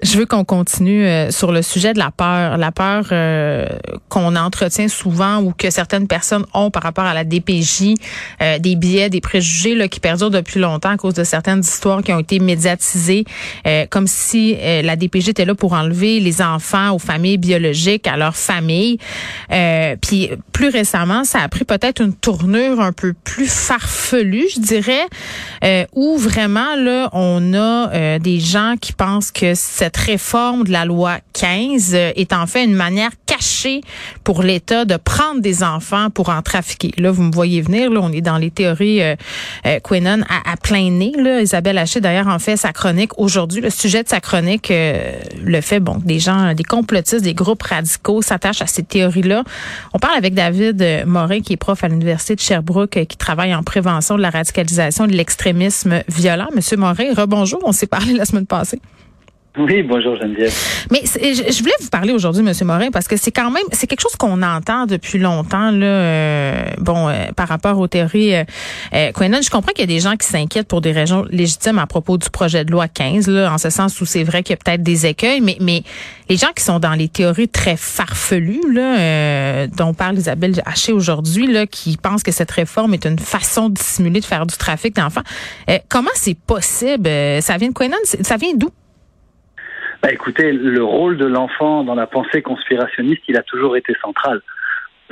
Je veux qu'on continue euh, sur le sujet de la peur, la peur euh, qu'on entretient souvent ou que certaines personnes ont par rapport à la DPJ, euh, des biais, des préjugés là, qui perdurent depuis longtemps à cause de certaines histoires qui ont été médiatisées, comme si la DPJ était là pour enlever les enfants aux familles biologiques, à leurs familles. puis plus récemment, ça a pris peut-être une tournure un peu plus farfelue, je dirais, où vraiment là on a des gens qui pensent que réforme de la loi 15 euh, est en fait une manière cachée pour l'État de prendre des enfants pour en trafiquer. Là, vous me voyez venir, là, on est dans les théories euh, euh à, plein nez. Là. Isabelle Haché, d'ailleurs, en fait sa chronique aujourd'hui. Le sujet de sa chronique, euh, le fait, bon, des gens, des complotistes, des groupes radicaux s'attachent à ces théories-là. On parle avec David Morin, qui est prof à l'Université de Sherbrooke, qui travaille en prévention de la radicalisation et de l'extrémisme violent. Monsieur Morin, rebonjour. On s'est parlé la semaine passée. Oui, bonjour Geneviève. Mais je voulais vous parler aujourd'hui, Monsieur Morin, parce que c'est quand même c'est quelque chose qu'on entend depuis longtemps là. Euh, bon, euh, par rapport aux théories euh, euh je comprends qu'il y a des gens qui s'inquiètent pour des raisons légitimes à propos du projet de loi 15, là, en ce sens où c'est vrai qu'il y a peut-être des écueils, mais mais les gens qui sont dans les théories très farfelues là, dont parle Isabelle Haché aujourd'hui, là, qui pensent que cette réforme est une façon de dissimuler de faire du trafic d'enfants, comment c'est possible? Ça vient de Quenon Ça vient d'où? Bah, écoutez, le rôle de l'enfant dans la pensée conspirationniste, il a toujours été central.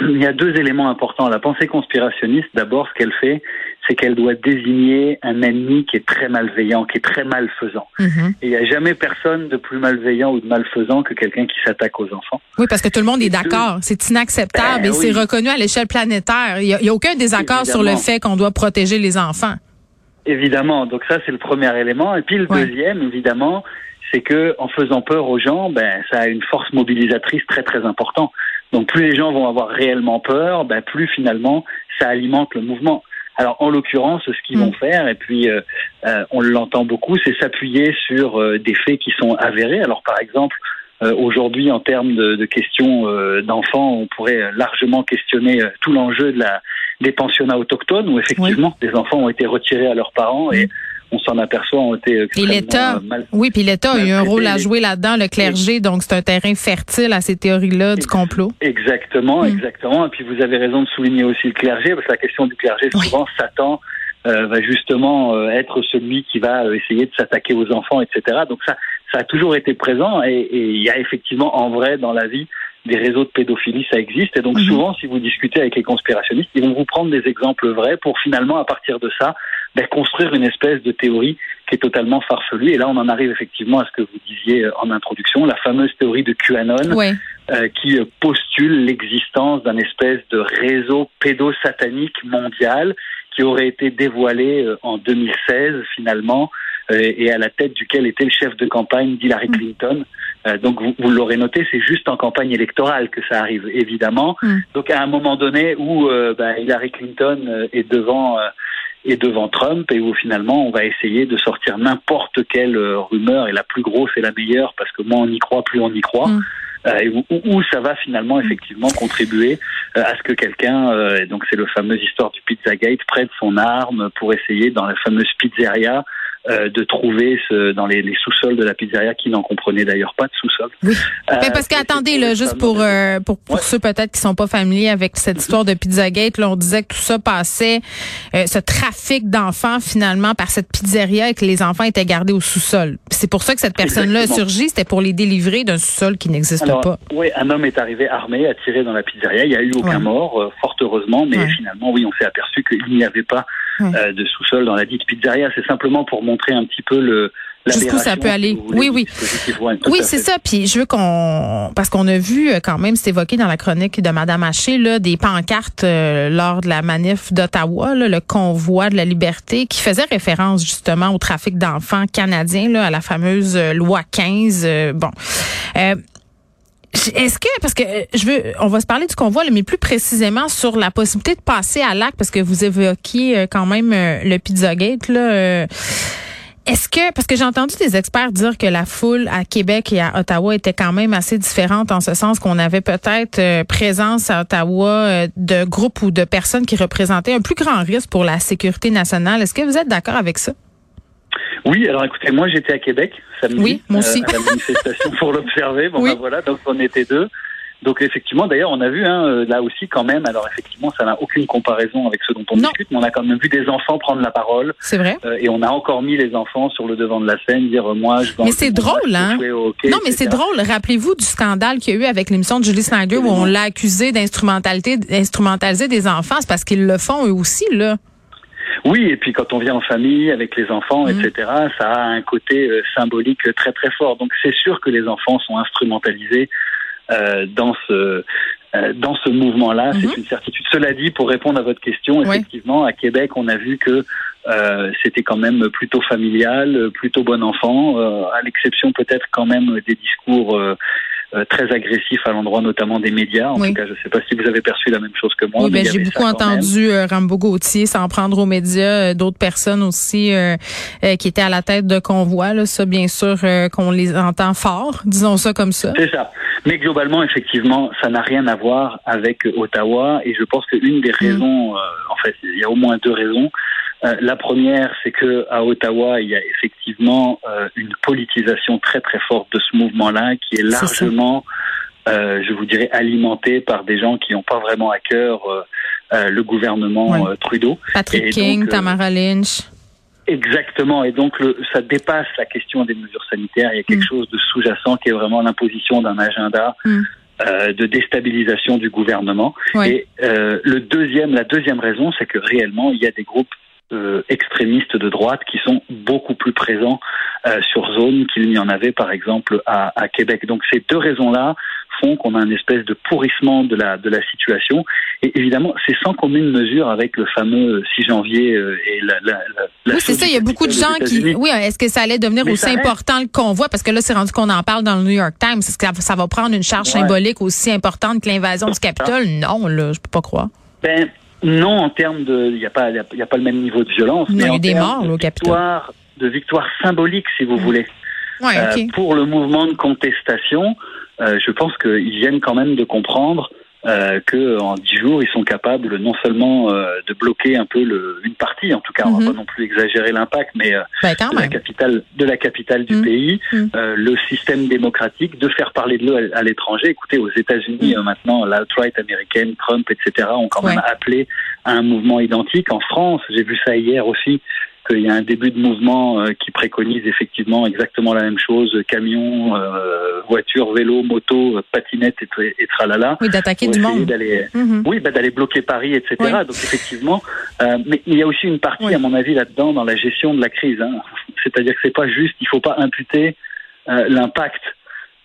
Il y a deux éléments importants. La pensée conspirationniste, d'abord, ce qu'elle fait, c'est qu'elle doit désigner un ennemi qui est très malveillant, qui est très malfaisant. Mhm. Et il n'y a jamais personne de plus malveillant ou de malfaisant que quelqu'un qui s'attaque aux enfants. Oui, parce que tout le monde est d'accord. C'est inacceptable ben et c'est reconnu à l'échelle planétaire. Il n'y a, aucun désaccord sur le fait qu'on doit protéger les enfants. Évidemment. Donc ça, c'est le premier élément. Et puis le deuxième, évidemment, c'est que en faisant peur aux gens, ben ça a une force mobilisatrice très très importante. Donc plus les gens vont avoir réellement peur, ben plus finalement ça alimente le mouvement. Alors en l'occurrence, ce qu'ils vont mm. faire, et puis euh, euh, on l'entend beaucoup, c'est s'appuyer sur euh, des faits qui sont avérés. Alors par exemple, aujourd'hui en termes de, de questions d'enfants, on pourrait largement questionner tout l'enjeu de la des pensionnats autochtones où effectivement des enfants ont été retirés à leurs parents et mm on s'en aperçoit, ont été et l'État, oui, puis l'État a eu un rôle à jouer là-dedans, le clergé, donc c'est un terrain fertile à ces théories-là du complot. Exactement, hmm. exactement. Et puis vous avez raison de souligner aussi le clergé, parce que la question du clergé, souvent, Satan euh, va justement euh, être celui qui va euh, essayer de s'attaquer aux enfants, etc. Donc ça, ça a toujours été présent, et il y a effectivement en vrai dans la vie des réseaux de pédophilie, ça existe. Et donc mhm. souvent, si vous discutez avec les conspirationnistes, ils vont vous prendre des exemples vrais pour finalement, à partir de ça, ben, construire une espèce de théorie qui est totalement farfelue. Et là, on en arrive effectivement à ce que vous disiez euh, en introduction, la fameuse théorie de QAnon, euh, qui euh, postule l'existence d'un espèce de réseau pédosatanique mondial qui aurait été dévoilé en 2016 finalement et à la tête duquel était le chef de campagne d'Hillary mm. Clinton. donc vous, vous l'aurez noté, c'est juste en campagne électorale que ça arrive, évidemment. Mm. Donc à un moment donné où ben, Hillary Clinton est devant et devant Trump et où finalement on va essayer de sortir n'importe quelle euh, rumeur et la plus grosse et la meilleure parce que moins on y croit, plus on y croit. Mm. Euh, et où, ça va finalement effectivement contribuer euh, à ce que quelqu'un, euh, donc c'est le fameux histoire du Pizzagate, prête son arme pour essayer dans la fameuse pizzeria euh, de trouver ce, dans les, les sous-sols de la pizzeria qui n'en comprenaient d'ailleurs pas de sous-sol. Oui. Euh, parce qu'attendez, là, juste pour euh, pour, pour ceux peut-être qui sont pas familiers avec cette histoire de Pizzagate, là, on disait que tout ça passait, ce trafic d'enfants finalement par cette pizzeria et que les enfants étaient gardés au sous-sol. C'est pour ça que cette personne-là a surgi, c'était pour les délivrer d'un sous-sol qui n'existe pas. Oui, un homme est arrivé armé, a tiré dans la pizzeria. Il n'y a eu aucun mort, fort heureusement, mais finalement, oui, on s'est aperçu qu'il n'y avait pas euh, de sous-sol dans la dite pizzeria. C'est simplement pour montrer un petit peu le Jusqu'où ça peut aller. Oui, oui. Oui, c'est ça. Puis je veux qu'on, parce qu'on a vu euh, quand même, c'est évoqué dans la chronique de Madame Haché, là, des pancartes euh, lors de la manif d'Ottawa, le convoi de la liberté, qui faisait référence justement au trafic d'enfants canadiens, là, à la fameuse loi 15. bon. Est-ce que parce que euh, je veux, on va se parler du convoi, mais plus précisément sur la possibilité de passer à l'acte, parce que vous évoquiez euh, quand même euh, le Pizzagate là. est-ce que, parce que j'ai entendu des experts dire que la foule à Québec et à Ottawa était quand même assez différente en ce sens qu'on avait peut-être présence à Ottawa de groupes ou de personnes qui représentaient un plus grand risque pour la sécurité nationale. Est-ce que vous êtes d'accord avec ça? Oui, alors écoutez, moi j'étais à Québec samedi oui, moi aussi. à la manifestation pour l'observer. Bon, ben voilà, donc on était deux. Donc effectivement, d'ailleurs, on a vu hein, euh, là aussi quand même. Alors effectivement, ça n'a aucune comparaison avec ce dont on discute, mais on a quand même vu des enfants prendre la parole. C'est vrai. Euh, et on a encore mis les enfants sur le devant de la scène, dire euh, moi je. Mais c'est drôle, hein Non, mais c'est drôle. Rappelez-vous du scandale qu'il y a eu avec l'émission de Julie Snyder où on l'a accusé d'instrumentaliser des enfants. C'est parce qu'ils le font eux aussi là. Oui, et puis quand on vient en famille avec les enfants, mmh. etc., ça a un côté symbolique très très fort. Donc c'est sûr que les enfants sont instrumentalisés euh, dans ce euh, dans ce mouvement-là, c'est mhm. une certitude. Cela dit, pour répondre à votre question, effectivement, à Québec, on a vu que euh, c'était quand même plutôt familial, plutôt bon enfant, euh, à l'exception peut-être quand même des discours euh, euh, très agressif à l'endroit notamment des médias. En tout cas, je ne sais pas si vous avez perçu la même chose que moi. Oui, ben, j'ai beaucoup entendu euh, Rambo Gauthier s'en prendre aux médias, euh, d'autres personnes aussi qui étaient à la tête de convois. Là, ça, bien sûr, qu'on les entend fort, disons ça comme ça. C'est ça. Mais globalement, effectivement, ça n'a rien à voir avec Ottawa. Et je pense qu'une des raisons, en fait, il y a au moins deux raisons. Euh, la première, c'est que à Ottawa, il y a effectivement euh, une politisation très très forte de ce mouvement-là, qui est largement, euh, je vous dirais, alimenté par des gens qui n'ont pas vraiment à cœur le gouvernement Trudeau. Patrick King, Tamara Lynch. Exactement, et donc le, ça dépasse la question des mesures sanitaires. Il y a quelque mm. chose de sous-jacent qui est vraiment l'imposition d'un agenda. Mm. de déstabilisation du gouvernement. Et le deuxième, la deuxième raison, c'est que réellement, il y a des groupes euh, extrémistes de droite qui sont beaucoup plus présents euh, sur zone qu'il n'y en avait par exemple à, à Québec. Donc ces deux raisons-là font qu'on a une espèce de pourrissement de la de la situation. Et évidemment, c'est sans commune mesure avec le fameux 6 janvier euh, et la. la, la oui, c'est ça. Il y a beaucoup de gens qui. Oui, est-ce que ça allait devenir aussi important le convoi? Parce que là, c'est rendu qu'on en parle dans le New York Times. Est-ce que ça va prendre une charge symbolique aussi importante que l'invasion du Capitole? Non, là, je peux pas croire. Ben, non, en termes de, il n'y a pas, il y a pas le même niveau de violence. mais il y a des morts de victoire, de victoire symbolique, si vous mmh. voulez. Ouais, euh, pour le mouvement de contestation, euh, je pense qu'ils viennent quand même de comprendre euh, qu'en dix jours, ils sont capables non seulement euh, de bloquer un peu le, une partie, en tout cas, on va mhm. pas non plus exagérer l'impact, mais euh, ben, de, la capitale, de la capitale du mhm. pays, mhm. Euh, le système démocratique, de faire parler de l'eux à, l'étranger. Écoutez, aux États-Unis maintenant, l'alt-right américaine, Trump, etc., ont quand même appelé à un mouvement identique. En France, j'ai vu ça hier aussi qu'il y a un début de mouvement euh, qui préconise effectivement exactement la même chose, camion, euh, voiture, vélo, moto, patinette et, et tralala. Oui, d'attaquer du monde. Mhm. Oui, bah, d'aller bloquer Paris, etc. Donc effectivement, euh, mais il y a aussi une partie, à mon avis, là-dedans, dans la gestion de la crise. Hein. C'est-à-dire que c'est pas juste, il faut pas imputer l'impact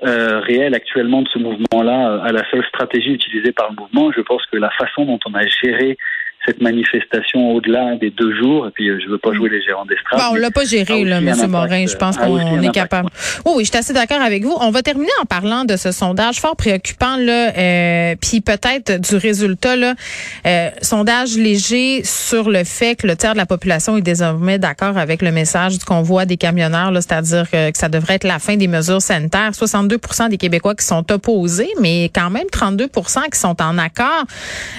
réel actuellement de ce mouvement-là à la seule stratégie utilisée par le mouvement. Je pense que la façon dont on a géré cette manifestation au-delà des deux jours. Et puis, euh, je veux pas jouer les gérants d'estrade. Bon, on l'a pas géré, là, M. Morin. Je pense qu'on est capable. Oh, oui, je suis assez d'accord avec vous. On va terminer en parlant de ce sondage fort préoccupant, là, euh, puis peut-être du résultat, là. Euh, sondage léger sur le fait que le tiers de la population est désormais d'accord avec le message du convoi des camionneurs, c'est-à-dire que, ça devrait être la fin des mesures sanitaires. 62% des Québécois qui sont opposés, mais quand même 32% qui sont en accord.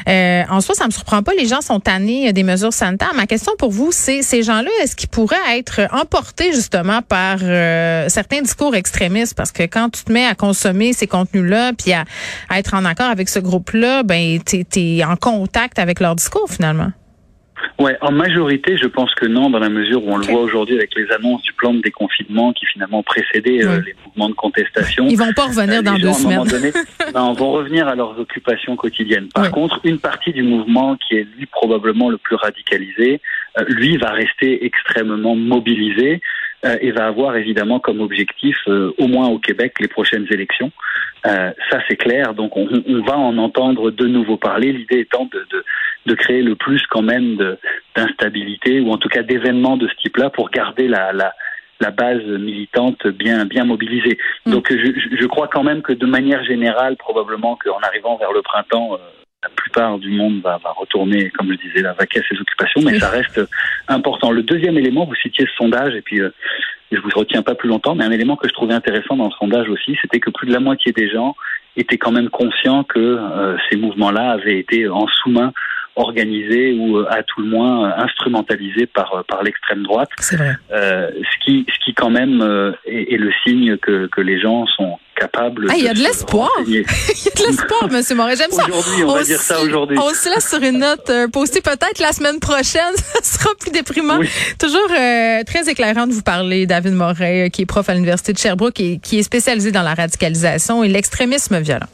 Euh, en soi, ça me surprend pas. Les gens sont tannés des mesures sanitaires. Ma question pour vous, c'est ces gens-là, est-ce qu'ils pourraient être emportés justement par euh, certains discours extrémistes? Parce que quand tu te mets à consommer ces contenus-là, puis à, être en accord avec ce groupe-là, ben tu en contact avec leur discours finalement. Ouais, en majorité, je pense que non, dans la mesure où on le voit aujourd'hui avec les annonces du plan de déconfinement qui finalement précédait euh, les mouvements de contestation. Ils vont pas revenir euh, dans deux semaines. Donné, non, vont revenir à leurs occupations quotidiennes. Par contre, une partie du mouvement qui est lui probablement le plus radicalisé, euh, lui va rester extrêmement mobilisé et va avoir évidemment comme objectif, au moins au Québec, les prochaines élections. ça, c'est clair. Donc, on, on, va en entendre de nouveau parler. L'idée étant de, de créer le plus quand même d'instabilité ou en tout cas d'événements de ce type-là pour garder la, la, la base militante bien bien mobilisée. Mm. Donc je, je, crois quand même que de manière générale, probablement qu'en arrivant vers le printemps, euh, la plupart du monde va, va retourner, comme je disais, la vaquer à ses occupations, mais ça reste important. Le deuxième élément, vous citiez ce sondage, et puis euh, je vous retiens pas plus longtemps, mais un élément que je trouvais intéressant dans le sondage aussi, c'était que plus de la moitié des gens étaient quand même conscients que euh, ces mouvements-là avaient été en sous-main organisé ou à tout le moins instrumentalisé par par l'extrême droite. C'est vrai. ce qui ce qui quand même est, est, le signe que que les gens sont capable. Ah, il y a de l'espoir. il y a de l'espoir, Monsieur Moret. J'aime ça. Aujourd'hui, on, va dire ça aujourd'hui. On se laisse sur une note euh, postée peut-être la semaine prochaine. ça sera plus déprimant. Toujours euh, très éclairant de vous parler, David Moret, euh, qui est prof à l'Université de Sherbrooke et qui est spécialisé dans la radicalisation et l'extrémisme violent.